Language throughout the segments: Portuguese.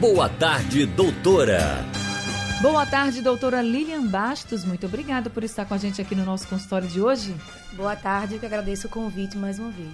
Boa tarde, doutora. Boa tarde, doutora Lilian Bastos. Muito obrigada por estar com a gente aqui no nosso consultório de hoje. Boa tarde, eu que agradeço o convite mais uma vez.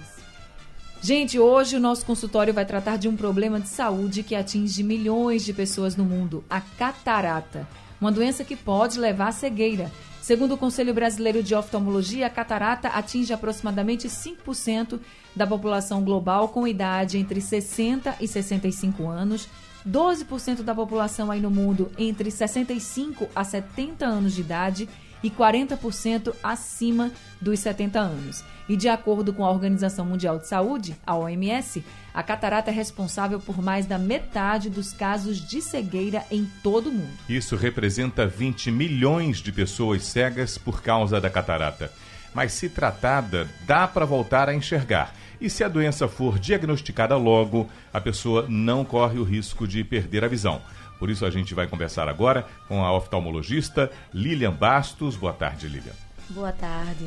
Gente, hoje o nosso consultório vai tratar de um problema de saúde que atinge milhões de pessoas no mundo, a catarata. Uma doença que pode levar à cegueira. Segundo o Conselho Brasileiro de Oftalmologia, a catarata atinge aproximadamente 5% da população global com idade entre 60 e 65 anos 12% da população aí no mundo entre 65 a 70 anos de idade e 40% acima dos 70 anos. E de acordo com a Organização Mundial de Saúde, a OMS, a catarata é responsável por mais da metade dos casos de cegueira em todo o mundo. Isso representa 20 milhões de pessoas cegas por causa da catarata. Mas se tratada, dá para voltar a enxergar e se a doença for diagnosticada logo, a pessoa não corre o risco de perder a visão. Por isso a gente vai conversar agora com a oftalmologista Lilian Bastos. Boa tarde, Lilian. Boa tarde.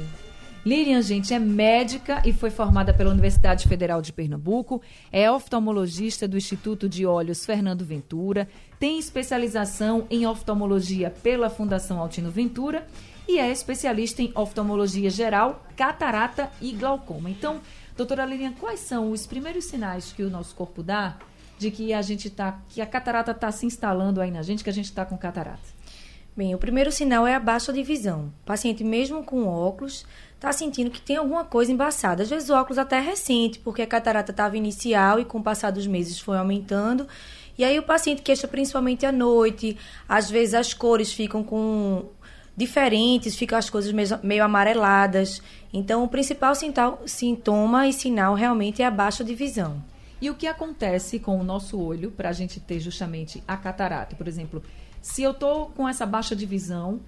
Lilian, gente, é médica e foi formada pela Universidade Federal de Pernambuco, é oftalmologista do Instituto de Olhos Fernando Ventura, tem especialização em oftalmologia pela Fundação Altino Ventura e é especialista em oftalmologia geral, catarata e glaucoma. Então, Doutora Lilian, quais são os primeiros sinais que o nosso corpo dá de que a gente tá, que a catarata está se instalando aí na gente, que a gente está com catarata? Bem, o primeiro sinal é a baixa de visão. O paciente, mesmo com óculos, está sentindo que tem alguma coisa embaçada. Às vezes o óculos até é recente, porque a catarata estava inicial e com o passar dos meses foi aumentando. E aí o paciente queixa principalmente à noite, às vezes as cores ficam com diferentes, ficam as coisas meio amareladas. Então, o principal sintoma e sinal realmente é a baixa de visão. E o que acontece com o nosso olho para a gente ter justamente a catarata? Por exemplo, se eu estou com essa baixa de visão,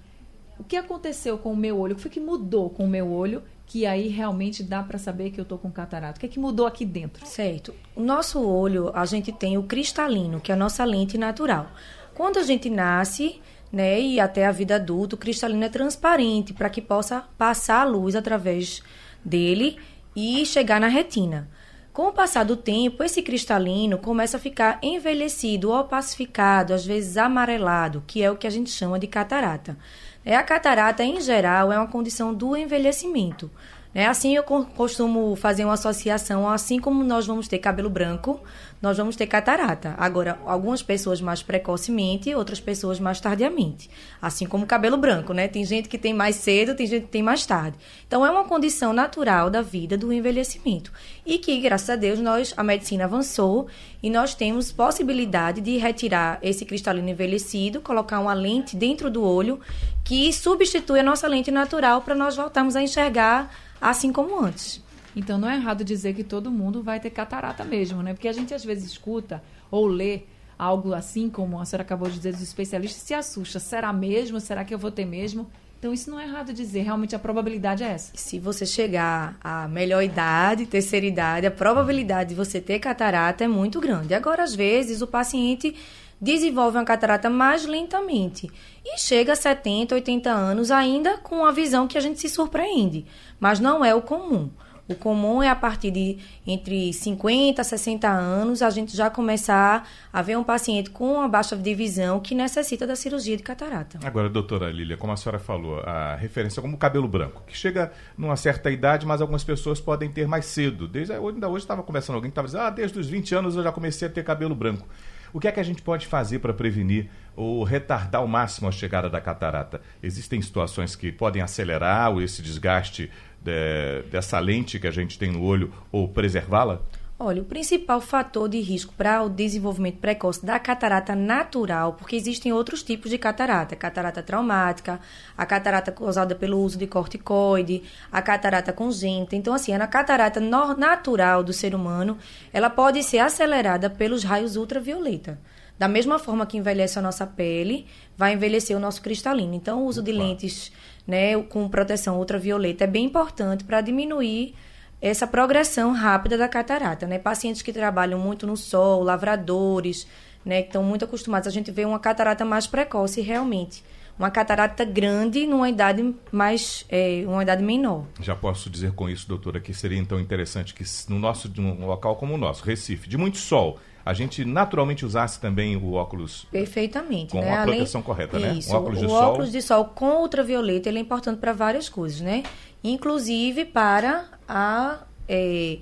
o que aconteceu com o meu olho? O que foi que mudou com o meu olho? Que aí realmente dá para saber que eu estou com catarata. O que é que mudou aqui dentro? Certo. O nosso olho, a gente tem o cristalino, que é a nossa lente natural. Quando a gente nasce, né? E até a vida adulta, o cristalino é transparente para que possa passar a luz através dele e chegar na retina. Com o passar do tempo, esse cristalino começa a ficar envelhecido, opacificado, às vezes amarelado, que é o que a gente chama de catarata. É, a catarata, em geral, é uma condição do envelhecimento. Né? Assim eu costumo fazer uma associação, assim como nós vamos ter cabelo branco, nós vamos ter catarata. Agora, algumas pessoas mais precocemente, outras pessoas mais tardiamente. Assim como cabelo branco, né? Tem gente que tem mais cedo, tem gente que tem mais tarde. Então é uma condição natural da vida do envelhecimento. E que, graças a Deus, nós a medicina avançou e nós temos possibilidade de retirar esse cristalino envelhecido, colocar uma lente dentro do olho que substitui a nossa lente natural para nós voltarmos a enxergar assim como antes. Então não é errado dizer que todo mundo vai ter catarata mesmo, né? Porque a gente às vezes escuta ou lê algo assim, como a senhora acabou de dizer dos especialistas, se assusta. Será mesmo? Será que eu vou ter mesmo? Então, isso não é errado dizer, realmente a probabilidade é essa. Se você chegar à melhor idade, terceira idade, a probabilidade de você ter catarata é muito grande. Agora, às vezes, o paciente desenvolve uma catarata mais lentamente e chega a 70, 80 anos ainda com a visão que a gente se surpreende, mas não é o comum. O comum é a partir de entre 50 a 60 anos a gente já começar a ver um paciente com uma baixa de visão que necessita da cirurgia de catarata. Agora, doutora Lília, como a senhora falou, a referência é como cabelo branco, que chega numa certa idade, mas algumas pessoas podem ter mais cedo. Desde ainda hoje estava conversando alguém que estava dizendo, ah, desde os 20 anos eu já comecei a ter cabelo branco. O que é que a gente pode fazer para prevenir ou retardar ao máximo a chegada da catarata? Existem situações que podem acelerar esse desgaste de, dessa lente que a gente tem no olho ou preservá-la? Olha, o principal fator de risco para o desenvolvimento precoce da catarata natural, porque existem outros tipos de catarata, catarata traumática, a catarata causada pelo uso de corticoide, a catarata congênita. Então, assim, a catarata natural do ser humano, ela pode ser acelerada pelos raios ultravioleta. Da mesma forma que envelhece a nossa pele, vai envelhecer o nosso cristalino. Então, o uso de lentes né, com proteção ultravioleta é bem importante para diminuir essa progressão rápida da catarata. Né? Pacientes que trabalham muito no sol, lavradores, né, que estão muito acostumados, a gente vê uma catarata mais precoce realmente uma catarata grande numa idade mais é, uma idade menor. Já posso dizer com isso, doutora, que seria então interessante que no nosso num local como o nosso, Recife, de muito sol, a gente naturalmente usasse também o óculos perfeitamente, com né? a proteção Além... correta, né? Isso, óculos de o sol. óculos de sol com ultravioleta ele é importante para várias coisas, né? Inclusive para a é,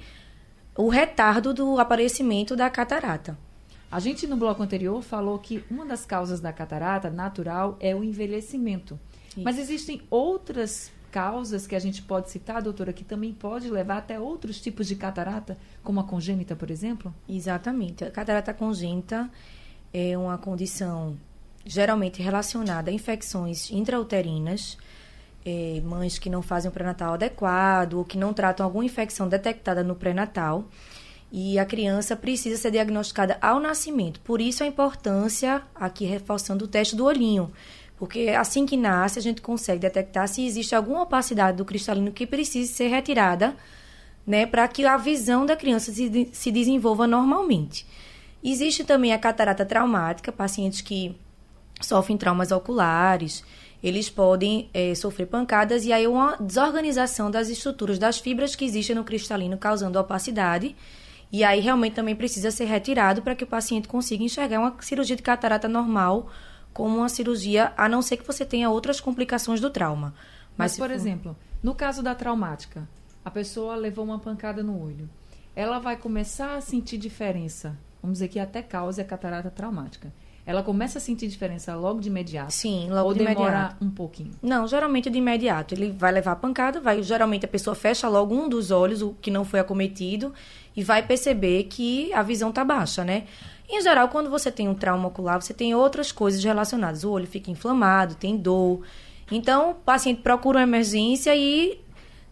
o retardo do aparecimento da catarata. A gente no bloco anterior falou que uma das causas da catarata natural é o envelhecimento. Isso. Mas existem outras causas que a gente pode citar, doutora, que também pode levar até outros tipos de catarata, como a congênita, por exemplo? Exatamente. A catarata congênita é uma condição geralmente relacionada a infecções intrauterinas, é, mães que não fazem o pré-natal adequado ou que não tratam alguma infecção detectada no pré-natal e a criança precisa ser diagnosticada ao nascimento. Por isso a importância, aqui reforçando o teste do olhinho, porque assim que nasce a gente consegue detectar se existe alguma opacidade do cristalino que precise ser retirada, né, para que a visão da criança se, se desenvolva normalmente. Existe também a catarata traumática, pacientes que sofrem traumas oculares, eles podem é, sofrer pancadas e aí uma desorganização das estruturas das fibras que existem no cristalino causando opacidade e aí realmente também precisa ser retirado para que o paciente consiga enxergar uma cirurgia de catarata normal como uma cirurgia, a não ser que você tenha outras complicações do trauma. Mas, Mas por for... exemplo, no caso da traumática, a pessoa levou uma pancada no olho. Ela vai começar a sentir diferença. Vamos dizer que até cause a catarata traumática ela começa a sentir diferença logo de imediato? Sim, logo ou de demora imediato. um pouquinho? Não, geralmente de imediato. Ele vai levar a pancada, vai, geralmente a pessoa fecha logo um dos olhos, o que não foi acometido, e vai perceber que a visão está baixa, né? Em geral, quando você tem um trauma ocular, você tem outras coisas relacionadas. O olho fica inflamado, tem dor. Então, o paciente procura uma emergência e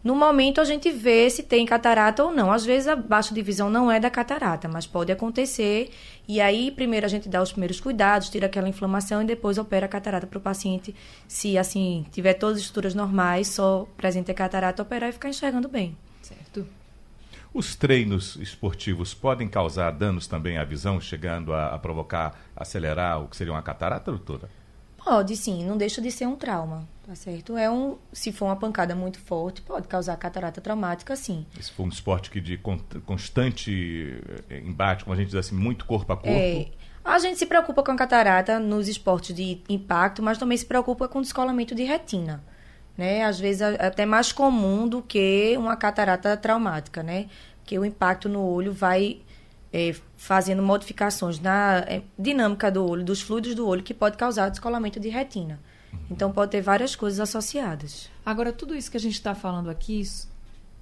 no momento a gente vê se tem catarata ou não. Às vezes a baixa de visão não é da catarata, mas pode acontecer. E aí, primeiro a gente dá os primeiros cuidados, tira aquela inflamação e depois opera a catarata para o paciente, se assim tiver todas as estruturas normais, só presente a catarata, operar e ficar enxergando bem. Certo. Os treinos esportivos podem causar danos também à visão, chegando a, a provocar, acelerar o que seria uma catarata, doutora? Pode sim, não deixa de ser um trauma, tá certo? É um, se for uma pancada muito forte, pode causar catarata traumática, sim. Se for um esporte que de constante eh, embate, como a gente diz assim, muito corpo a corpo. É, a gente se preocupa com a catarata nos esportes de impacto, mas também se preocupa com o descolamento de retina. Né? Às vezes é até mais comum do que uma catarata traumática, né? Porque o impacto no olho vai é, fazendo modificações na é, dinâmica do olho, dos fluidos do olho, que pode causar descolamento de retina. Uhum. Então, pode ter várias coisas associadas. Agora, tudo isso que a gente está falando aqui,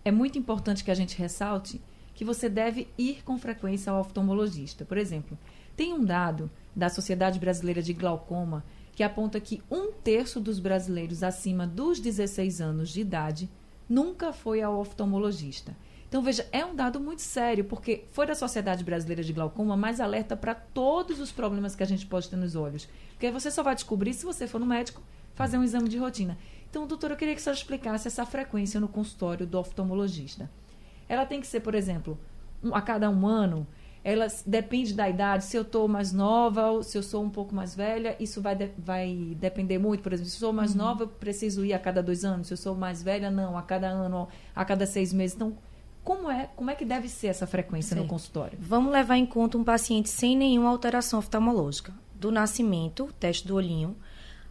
é muito importante que a gente ressalte que você deve ir com frequência ao oftalmologista. Por exemplo, tem um dado da Sociedade Brasileira de Glaucoma que aponta que um terço dos brasileiros acima dos 16 anos de idade nunca foi ao oftalmologista. Então, veja, é um dado muito sério, porque foi da Sociedade Brasileira de Glaucoma mais alerta para todos os problemas que a gente pode ter nos olhos. Porque você só vai descobrir se você for no médico fazer um exame de rotina. Então, doutora, eu queria que você explicasse essa frequência no consultório do oftalmologista. Ela tem que ser, por exemplo, um, a cada um ano, ela depende da idade, se eu estou mais nova ou se eu sou um pouco mais velha, isso vai, de, vai depender muito. Por exemplo, se eu sou mais uhum. nova, eu preciso ir a cada dois anos. Se eu sou mais velha, não, a cada ano, a cada seis meses. Então, como é, como é que deve ser essa frequência Sim. no consultório? Vamos levar em conta um paciente sem nenhuma alteração oftalmológica. Do nascimento, teste do olhinho,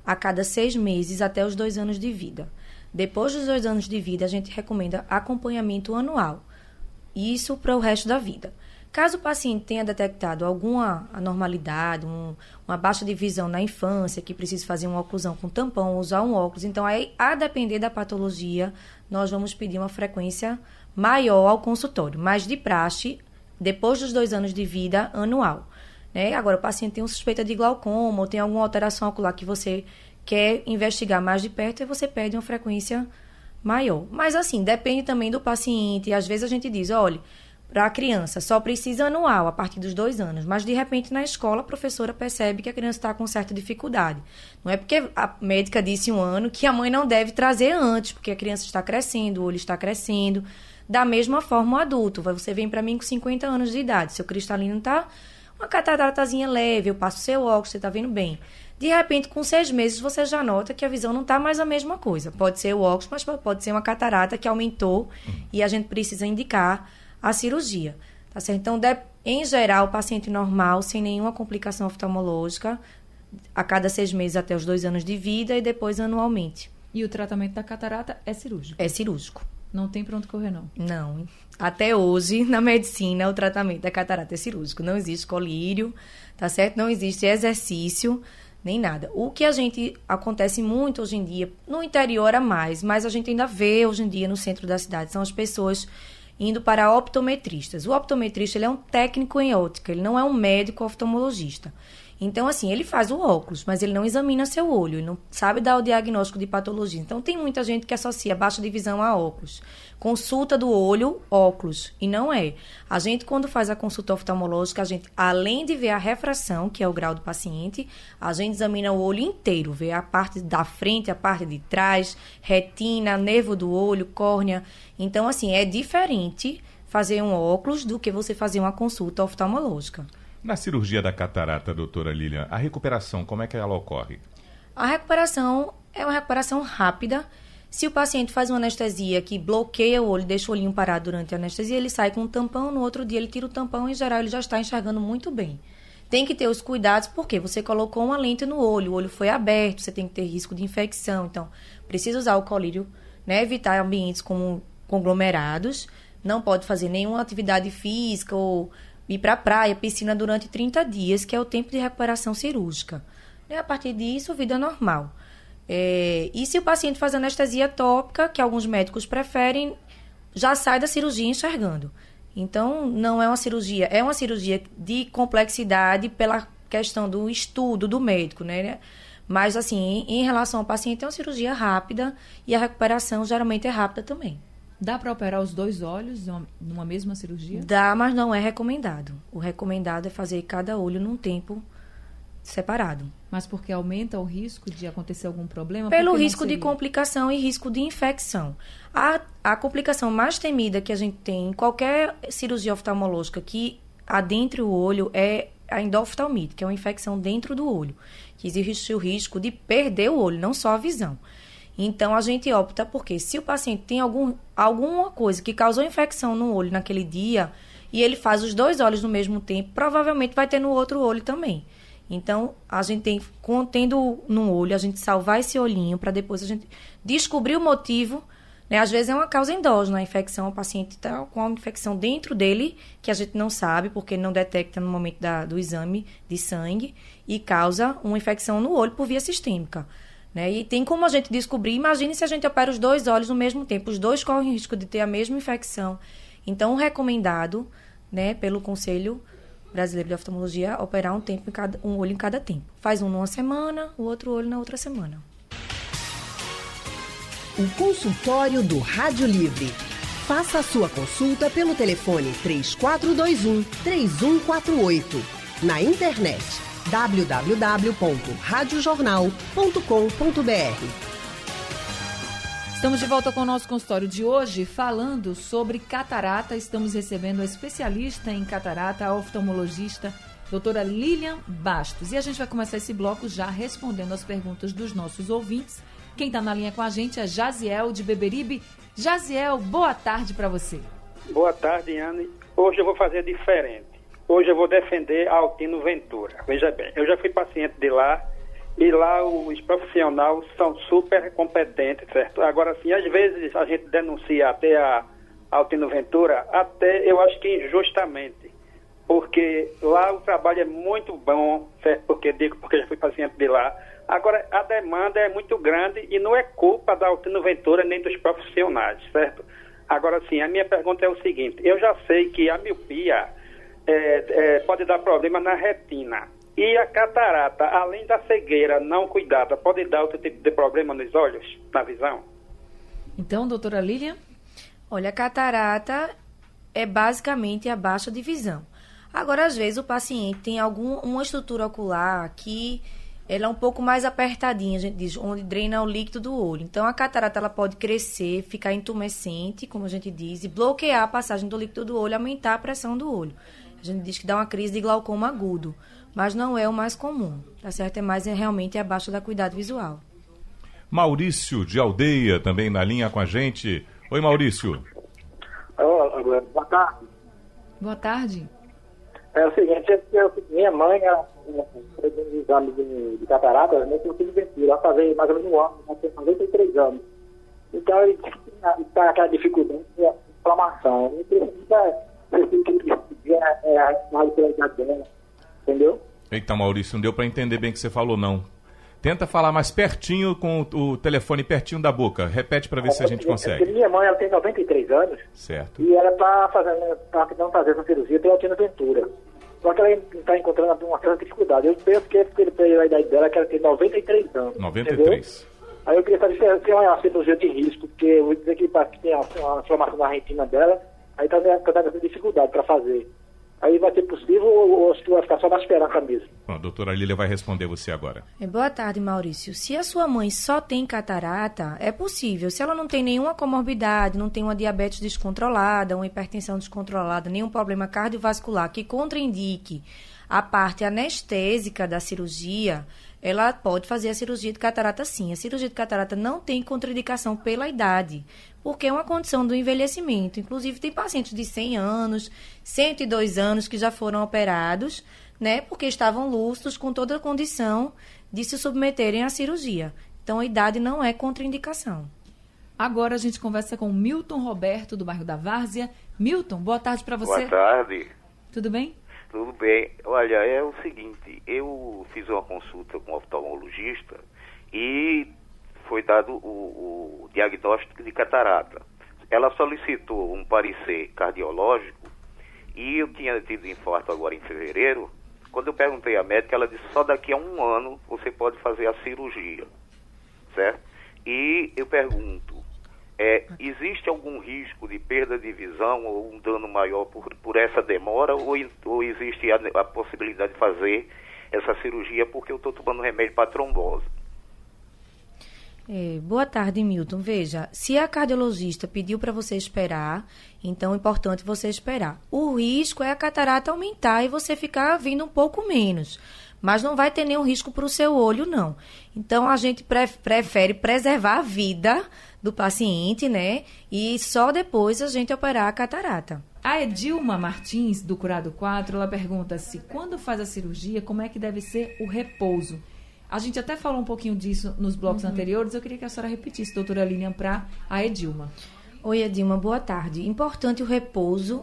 a cada seis meses até os dois anos de vida. Depois dos dois anos de vida, a gente recomenda acompanhamento anual. Isso para o resto da vida. Caso o paciente tenha detectado alguma anormalidade, um, uma baixa de visão na infância, que precise fazer uma oclusão com tampão, usar um óculos, então aí, a depender da patologia, nós vamos pedir uma frequência maior ao consultório, mas de praxe, depois dos dois anos de vida, anual. Né? Agora, o paciente tem uma suspeita de glaucoma ou tem alguma alteração ocular que você quer investigar mais de perto, e você pede uma frequência maior. Mas, assim, depende também do paciente. Às vezes a gente diz, olha, para a criança só precisa anual a partir dos dois anos, mas de repente na escola a professora percebe que a criança está com certa dificuldade. Não é porque a médica disse um ano que a mãe não deve trazer antes, porque a criança está crescendo, o olho está crescendo. Da mesma forma o adulto. Você vem para mim com 50 anos de idade, seu cristalino está uma cataratazinha leve, eu passo seu óculos, você está vendo bem. De repente, com seis meses, você já nota que a visão não está mais a mesma coisa. Pode ser o óculos, mas pode ser uma catarata que aumentou e a gente precisa indicar a cirurgia. Tá certo? Então, de, em geral, o paciente normal, sem nenhuma complicação oftalmológica, a cada seis meses até os dois anos de vida e depois anualmente. E o tratamento da catarata é cirúrgico? É cirúrgico. Não tem pronto correr, não? Não. Até hoje, na medicina, o tratamento da catarata é cirúrgico. Não existe colírio, tá certo? Não existe exercício nem nada. O que a gente acontece muito hoje em dia, no interior a mais, mas a gente ainda vê hoje em dia no centro da cidade, são as pessoas indo para optometristas. O optometrista ele é um técnico em ótica, ele não é um médico oftalmologista. Então, assim, ele faz o óculos, mas ele não examina seu olho, ele não sabe dar o diagnóstico de patologia. Então, tem muita gente que associa baixa de visão a óculos. Consulta do olho, óculos. E não é. A gente, quando faz a consulta oftalmológica, a gente, além de ver a refração, que é o grau do paciente, a gente examina o olho inteiro, vê a parte da frente, a parte de trás, retina, nervo do olho, córnea. Então, assim, é diferente fazer um óculos do que você fazer uma consulta oftalmológica. Na cirurgia da catarata, doutora Lilian, a recuperação, como é que ela ocorre? A recuperação é uma recuperação rápida. Se o paciente faz uma anestesia que bloqueia o olho, deixa o olhinho parado durante a anestesia, ele sai com um tampão, no outro dia ele tira o tampão, em geral ele já está enxergando muito bem. Tem que ter os cuidados, porque você colocou uma lente no olho, o olho foi aberto, você tem que ter risco de infecção. Então, precisa usar o colírio, né? evitar ambientes como conglomerados, não pode fazer nenhuma atividade física ou ir para a praia, piscina durante 30 dias, que é o tempo de recuperação cirúrgica. E a partir disso, vida normal. É, e se o paciente faz anestesia tópica, que alguns médicos preferem, já sai da cirurgia enxergando. Então, não é uma cirurgia, é uma cirurgia de complexidade pela questão do estudo do médico, né? Mas, assim, em relação ao paciente, é uma cirurgia rápida e a recuperação geralmente é rápida também. Dá para operar os dois olhos numa mesma cirurgia? Dá, mas não é recomendado. O recomendado é fazer cada olho num tempo separado. Mas porque aumenta o risco de acontecer algum problema? Pelo risco de complicação e risco de infecção. A, a complicação mais temida que a gente tem em qualquer cirurgia oftalmológica que adentre o olho é a endoftalmite, que é uma infecção dentro do olho, que existe o risco de perder o olho, não só a visão. Então a gente opta porque se o paciente tem algum, alguma coisa que causou infecção no olho naquele dia e ele faz os dois olhos no mesmo tempo, provavelmente vai ter no outro olho também. Então, a gente tem, tendo no olho, a gente salvar esse olhinho para depois a gente descobrir o motivo. Né? Às vezes é uma causa endógena, a infecção, o paciente está com uma infecção dentro dele, que a gente não sabe, porque não detecta no momento da, do exame de sangue, e causa uma infecção no olho por via sistêmica. Né? E tem como a gente descobrir, imagine se a gente opera os dois olhos no mesmo tempo, os dois correm risco de ter a mesma infecção. Então, recomendado né, pelo Conselho Brasileiro de Oftalmologia operar um, tempo em cada, um olho em cada tempo. Faz um numa semana, o outro olho na outra semana. O consultório do Rádio Livre. Faça a sua consulta pelo telefone 3421 3148. Na internet www.radiojornal.com.br. Estamos de volta com o nosso consultório de hoje, falando sobre catarata. Estamos recebendo a especialista em catarata, a oftalmologista, doutora Lilian Bastos. E a gente vai começar esse bloco já respondendo as perguntas dos nossos ouvintes. Quem está na linha com a gente é Jaziel de Beberibe. Jaziel, boa tarde para você. Boa tarde, Anne. Hoje eu vou fazer diferente. Hoje eu vou defender Altino Ventura. Veja bem, eu já fui paciente de lá e lá os profissionais são super competentes, certo? Agora, sim, às vezes a gente denuncia até a Altino Ventura, até eu acho que injustamente, porque lá o trabalho é muito bom, certo? Porque digo porque já fui paciente de lá. Agora, a demanda é muito grande e não é culpa da Altino Ventura nem dos profissionais, certo? Agora, sim, a minha pergunta é o seguinte: eu já sei que a miopia é, é, pode dar problema na retina. E a catarata, além da cegueira não cuidada, pode dar outro tipo de problema nos olhos, na visão? Então, doutora Lilian? Olha, a catarata é basicamente a baixa de visão. Agora, às vezes, o paciente tem alguma estrutura ocular que ela é um pouco mais apertadinha, a gente diz, onde drena o líquido do olho. Então, a catarata ela pode crescer, ficar intumescente, como a gente diz, e bloquear a passagem do líquido do olho, aumentar a pressão do olho. A gente diz que dá uma crise de glaucoma agudo, mas não é o mais comum, tá certo? É mais é, realmente abaixo da cuidado visual. Maurício de Aldeia também na linha com a gente. Oi, Maurício. Olá, boa tarde. Boa tarde. É o seguinte, eu, minha mãe, ela fez um exame de, de catarata, né, eu fiz ventura, ela fazia mais ou menos um ano, ela tem 93 anos. Então, ele está aquela dificuldade de inflamação. Ele precisa, precisa é, a idade dela, entendeu? Eita, Maurício, não deu para entender bem o que você falou, não. Tenta falar mais pertinho com o telefone pertinho da boca. Repete para ver é, se a gente consegue. Minha mãe ela tem 93 anos. Certo. E ela está fazendo, tá tentando fazer essa cirurgia pela Tina Ventura. Só que ela está encontrando uma certa dificuldade. Eu penso que pela idade dela, que ela tem 93 anos. 93. Entendeu? Aí eu queria saber se é uma cirurgia de risco, porque eu vou dizer que, que tem uma inflamação na retina dela, aí está tá tendo dificuldade para fazer aí vai ser possível ou, ou tu vai ficar só na esperança mesmo? Bom, a doutora Lília vai responder você agora. É, boa tarde, Maurício. Se a sua mãe só tem catarata, é possível. Se ela não tem nenhuma comorbidade, não tem uma diabetes descontrolada, uma hipertensão descontrolada, nenhum problema cardiovascular que contraindique a parte anestésica da cirurgia, ela pode fazer a cirurgia de catarata sim. A cirurgia de catarata não tem contraindicação pela idade, porque é uma condição do envelhecimento. Inclusive, tem pacientes de 100 anos, 102 anos que já foram operados, né, porque estavam lúcidos com toda a condição de se submeterem à cirurgia. Então, a idade não é contraindicação. Agora a gente conversa com Milton Roberto, do bairro da Várzea. Milton, boa tarde para você. Boa tarde. Tudo bem? Tudo bem. Olha, é o seguinte, eu fiz uma consulta com um oftalmologista e foi dado o, o diagnóstico de catarata. Ela solicitou um parecer cardiológico e eu tinha tido infarto agora em fevereiro. Quando eu perguntei à médica, ela disse só daqui a um ano você pode fazer a cirurgia, certo? E eu pergunto, é, existe algum risco de perda de visão ou um dano maior por, por essa demora ou, ou existe a, a, possibilidade de fazer essa cirurgia porque eu estou tomando remédio para trombose? É, boa tarde, Milton. Veja, se a cardiologista pediu para você esperar, então é importante você esperar. O risco é a catarata aumentar e você ficar vindo um pouco menos mas não vai ter nenhum risco para o seu olho, não. Então, a gente prefere preservar a vida do paciente, né? E só depois a gente operar a catarata. A Edilma Martins, do Curado 4, ela pergunta se quando faz a cirurgia, como é que deve ser o repouso? A gente até falou um pouquinho disso nos blocos uhum. anteriores, eu queria que a senhora repetisse, doutora Lilian, para a Edilma. Oi, Edilma, boa tarde. Importante o repouso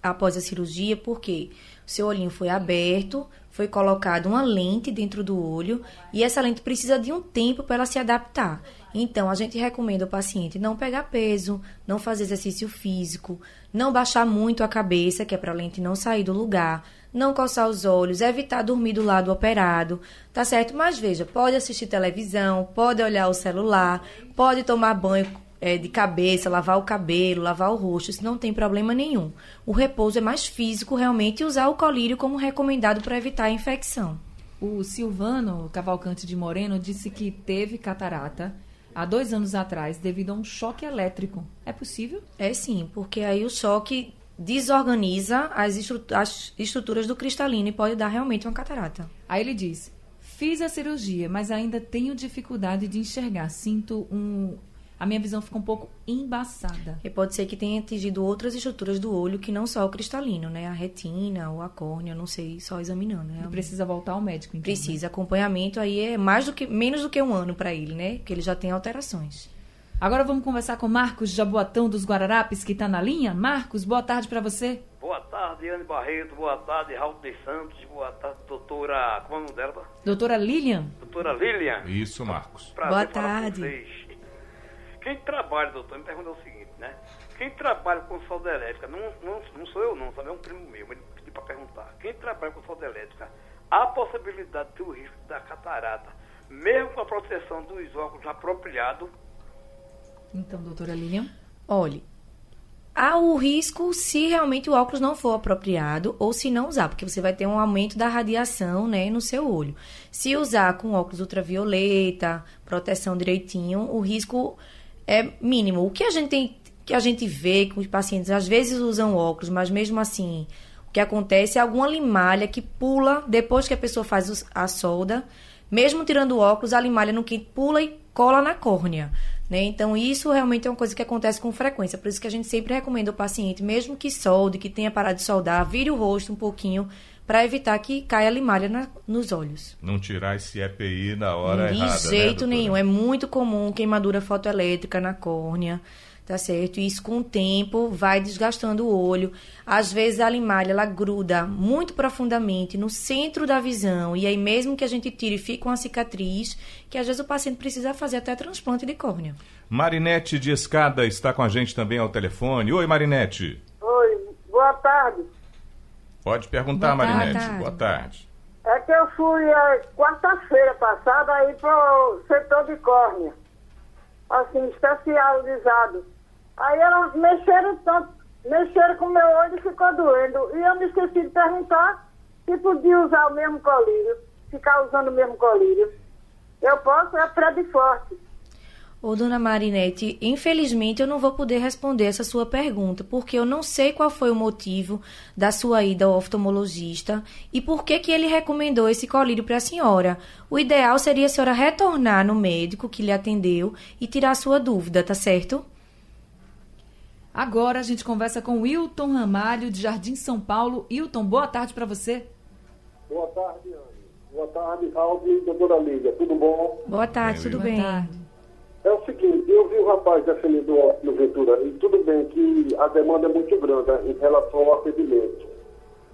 após a cirurgia, porque o seu olhinho foi aberto, foi colocada uma lente dentro do olho e essa lente precisa de um tempo para ela se adaptar. Então, a gente recomenda ao paciente não pegar peso, não fazer exercício físico, não baixar muito a cabeça, que é para a lente não sair do lugar, não coçar os olhos, evitar dormir do lado operado, tá certo? Mas veja, pode assistir televisão, pode olhar o celular, pode tomar banho é, de cabeça, lavar o cabelo, lavar o rosto, isso não tem problema nenhum. O repouso é mais físico realmente e usar o colírio como recomendado para evitar a infecção. O Silvano Cavalcante de Moreno disse que teve catarata há dois anos atrás devido a um choque elétrico. É possível? É sim, porque aí o choque desorganiza as, estru as estruturas do cristalino e pode dar realmente uma catarata. Aí ele diz: Fiz a cirurgia, mas ainda tenho dificuldade de enxergar. Sinto um a minha visão fica um pouco embaçada. E pode ser que tenha atingido outras estruturas do olho que não só o cristalino, né? A retina ou a córnea, não sei, só examinando. Né? Precisa voltar ao médico, então. Precisa. Né? Acompanhamento aí é mais do que menos do que um ano para ele, né? Porque ele já tem alterações. Agora vamos conversar com Marcos Jaboatão dos Guararapes, que está na linha. Marcos, boa tarde para você. Boa tarde, Anne Barreto. Boa tarde, Raul de Santos. Boa tarde, doutora. Como é o nome dela? Doutora Lilian. Doutora Lilian. Isso, Marcos. Prazer boa tarde. Quem trabalha, doutor, me pergunta o seguinte, né? Quem trabalha com solda elétrica, não, não, não sou eu não, também é um primo meu, ele pediu para perguntar. Quem trabalha com solda elétrica, há possibilidade de ter o risco da catarata, mesmo com a proteção dos óculos apropriado? Então, doutora Lilian? Olhe, há o risco se realmente o óculos não for apropriado ou se não usar, porque você vai ter um aumento da radiação né, no seu olho. Se usar com óculos ultravioleta, proteção direitinho, o risco é mínimo. O que a gente tem, que a gente vê com os pacientes, às vezes usam óculos, mas mesmo assim, o que acontece é alguma limalha que pula depois que a pessoa faz a solda, mesmo tirando o óculos, a limalha no que pula e cola na córnea. Né? Então, isso realmente é uma coisa que acontece com frequência. Por isso que a gente sempre recomenda ao paciente, mesmo que solde, que tenha parado de soldar, vire o rosto um pouquinho para evitar que caia limalha na, nos olhos. Não tirar esse EPI na hora de errada, De jeito né, nenhum. É muito comum queimadura fotoelétrica na córnea, tá certo? E isso com o tempo vai desgastando o olho. Às vezes a limalha ela gruda muito profundamente no centro da visão e aí mesmo que a gente tire fica uma cicatriz que às vezes o paciente precisa fazer até transplante de córnea. Marinete de Escada está com a gente também ao telefone. Oi, Marinete. Oi, boa tarde. Pode perguntar, Boa Marinete. tarde. Boa tarde. É que eu fui é, quarta-feira passada aí pro setor de córnea, assim, especializado. Aí elas mexeram tanto, mexeram com meu olho e ficou doendo. E eu me esqueci de perguntar se podia usar o mesmo colírio, ficar usando o mesmo colírio. Eu posso, é prédio forte. Ô, dona Marinete, infelizmente eu não vou poder responder essa sua pergunta, porque eu não sei qual foi o motivo da sua ida ao oftalmologista e por que, que ele recomendou esse colírio para a senhora. O ideal seria a senhora retornar no médico que lhe atendeu e tirar sua dúvida, tá certo? Agora a gente conversa com Wilton Ramalho, de Jardim São Paulo. Wilton, boa tarde para você. Boa tarde, Anne. Boa tarde, Raul e doutora Lídia. Tudo bom? Boa tarde, tudo Boa bem? tarde. É o seguinte, eu vi o rapaz defendendo o óculos Ventura, e tudo bem que a demanda é muito grande em relação ao atendimento.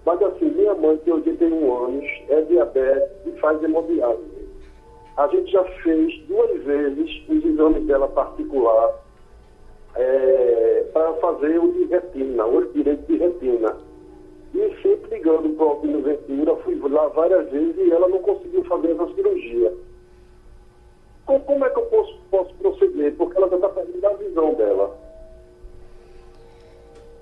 Mas assim, minha mãe tem 81 anos, é diabetes e faz hemodiálise. A gente já fez duas vezes os exames dela particular para fazer o de retina, o direito de retina. E sempre ligando para o Albino Ventura, fui lá várias vezes e ela não conseguiu fazer essa cirurgia. Como é que eu posso, posso proceder? Porque ela já está perdendo a visão dela.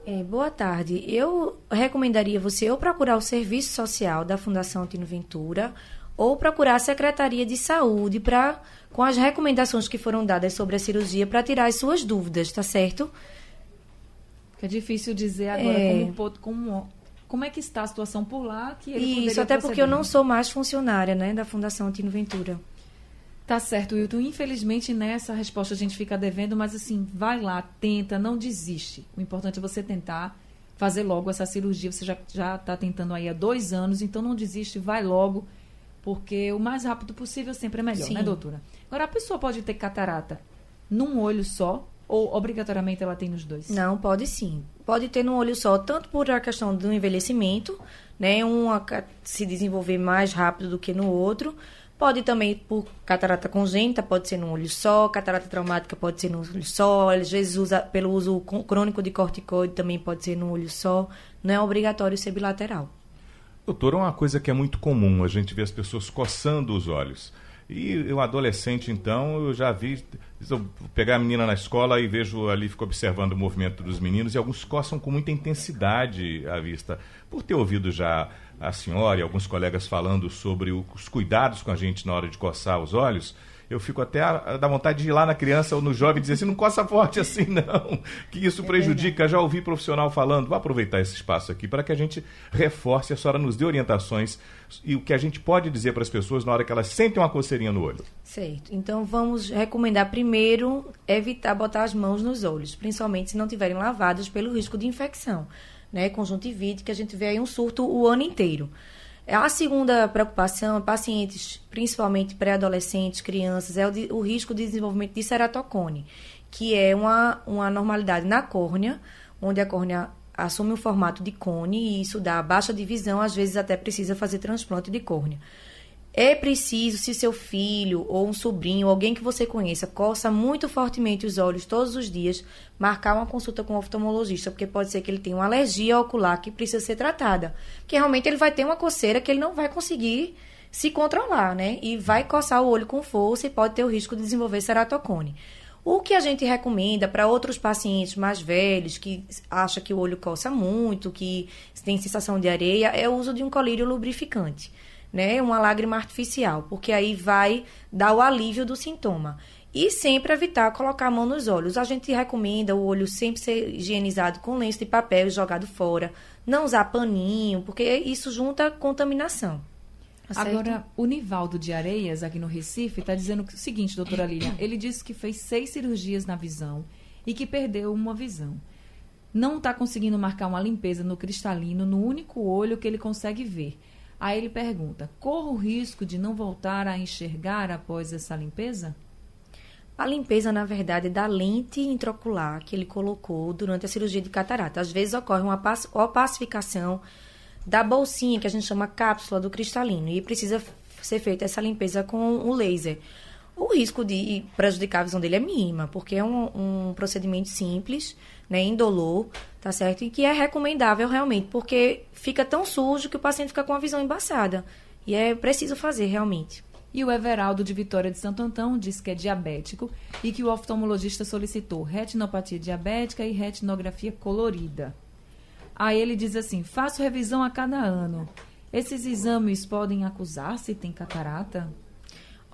É, boa tarde. Eu recomendaria você ou procurar o serviço social da Fundação Tino Ventura ou procurar a Secretaria de Saúde para com as recomendações que foram dadas sobre a cirurgia para tirar as suas dúvidas, tá certo? É difícil dizer agora É. como, como, como é que está a situação por lá que ele Isso, até porque eu não sou mais funcionária, né, da Fundação Tino Ventura. Tá certo, Wilton. Infelizmente, nessa resposta a gente fica devendo, mas assim, vai lá, tenta, não desiste. O importante é você tentar fazer logo essa cirurgia. Você já já está tentando aí há dois anos, então não desiste, vai logo, porque o mais rápido possível sempre é melhor, Sim. né, doutora? Agora, a pessoa pode ter catarata num olho só ou obrigatoriamente ela tem nos dois? Não, pode sim. Pode ter no olho só, tanto por a questão do envelhecimento, né? Um se desenvolver mais rápido do que no outro. Pode também por catarata congênita, pode ser num olho só. Catarata traumática pode ser num olho só. Às vezes usa pelo uso crônico de corticoide também pode ser num olho só. Não é obrigatório ser bilateral. Doutor, uma coisa que é muito comum, a gente vê as pessoas coçando os olhos. E um adolescente, então, eu já vi. Eu pegar a menina na escola e vejo ali, fico observando o movimento dos meninos, e alguns coçam com muita intensidade à vista. Por ter ouvido já a senhora e alguns colegas falando sobre os cuidados com a gente na hora de coçar os olhos, eu fico até a, a dar vontade de ir lá na criança ou no jovem e dizer assim, não coça forte assim não, que isso prejudica. Já ouvi profissional falando, vou aproveitar esse espaço aqui para que a gente reforce, a senhora nos dê orientações e o que a gente pode dizer para as pessoas na hora que elas sentem uma coceirinha no olho. Certo. Então vamos recomendar primeiro evitar botar as mãos nos olhos, principalmente se não tiverem lavados pelo risco de infecção, né? Conjuntivite, que a gente vê aí um surto o ano inteiro. A segunda preocupação, pacientes, principalmente pré-adolescentes, crianças, é o, de- o risco de desenvolvimento de ceratocone, que é uma, uma anormalidade na córnea, onde a córnea assume o formato de cone e isso dá baixa de visão, às vezes até precisa fazer transplante de córnea. É preciso, se seu filho ou um sobrinho, alguém que você conheça, coça muito fortemente os olhos todos os dias, marcar uma consulta com o oftalmologista, porque pode ser que ele tenha uma alergia ocular que precisa ser tratada. Que realmente ele vai ter uma coceira que ele não vai conseguir se controlar, né? E vai coçar o olho com força e pode ter o risco de desenvolver ceratocone. O que a gente recomenda para outros pacientes mais velhos que acha que o olho coça muito, que tem sensação de areia, é o uso de um colírio lubrificante, né? Uma lágrima artificial, porque aí vai dar o alívio do sintoma. E sempre evitar colocar a mão nos olhos. A gente recomenda o olho sempre ser higienizado com lenço de papel e jogado fora. Não usar paninho, porque isso junta contaminação. Tá Agora, o Nivaldo de Areias, aqui no Recife, está dizendo o seguinte, doutora Lilian. Ele disse que fez seis cirurgias na visão e que perdeu uma visão. Não está conseguindo marcar uma limpeza no cristalino no único olho que ele consegue ver. Aí ele pergunta: corro o risco de não voltar a enxergar após essa limpeza? A limpeza, na verdade, da lente intraocular que ele colocou durante a cirurgia de catarata. Às vezes ocorre uma opacificação da bolsinha, que a gente chama cápsula do cristalino, e precisa ser feita essa limpeza com o laser. O risco de prejudicar a visão dele é mínima, porque é um, um procedimento simples, né, indolor, tá certo? E que é recomendável realmente, porque fica tão sujo que o paciente fica com a visão embaçada. E é preciso fazer realmente. E o Everaldo de Vitória de Santo Antão diz que é diabético e que o oftalmologista solicitou retinopatia diabética e retinografia colorida. Aí ele diz assim: faço revisão a cada ano. Esses exames podem acusar se tem catarata?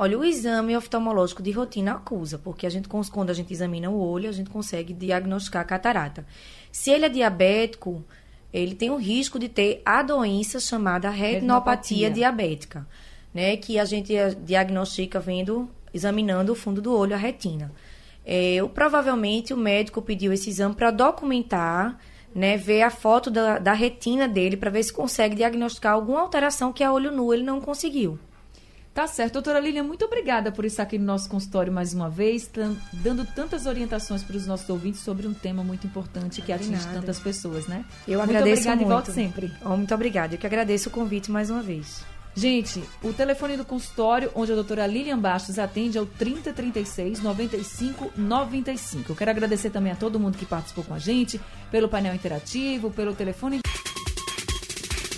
Olha, o exame oftalmológico de rotina acusa, porque a gente, quando a gente examina o olho, a gente consegue diagnosticar a catarata. Se ele é diabético, ele tem o risco de ter a doença chamada retinopatia, retinopatia. diabética né, que a gente diagnostica vendo, examinando o fundo do olho, a retina. É, provavelmente o médico pediu esse exame para documentar, né, ver a foto da, da retina dele para ver se consegue diagnosticar alguma alteração que a olho nu ele não conseguiu. Tá certo. Doutora Lilian, muito obrigada por estar aqui no nosso consultório mais uma vez, dando tantas orientações para os nossos ouvintes sobre um tema muito importante que atinge tantas pessoas, né? Eu muito agradeço obrigada muito. e volte sempre. Oh, muito obrigada. Eu que agradeço o convite mais uma vez. Gente, o telefone do consultório onde a doutora Lilian Bastos atende é o 3036 95 95. Eu quero agradecer também a todo mundo que participou com a gente, pelo painel interativo, pelo telefone.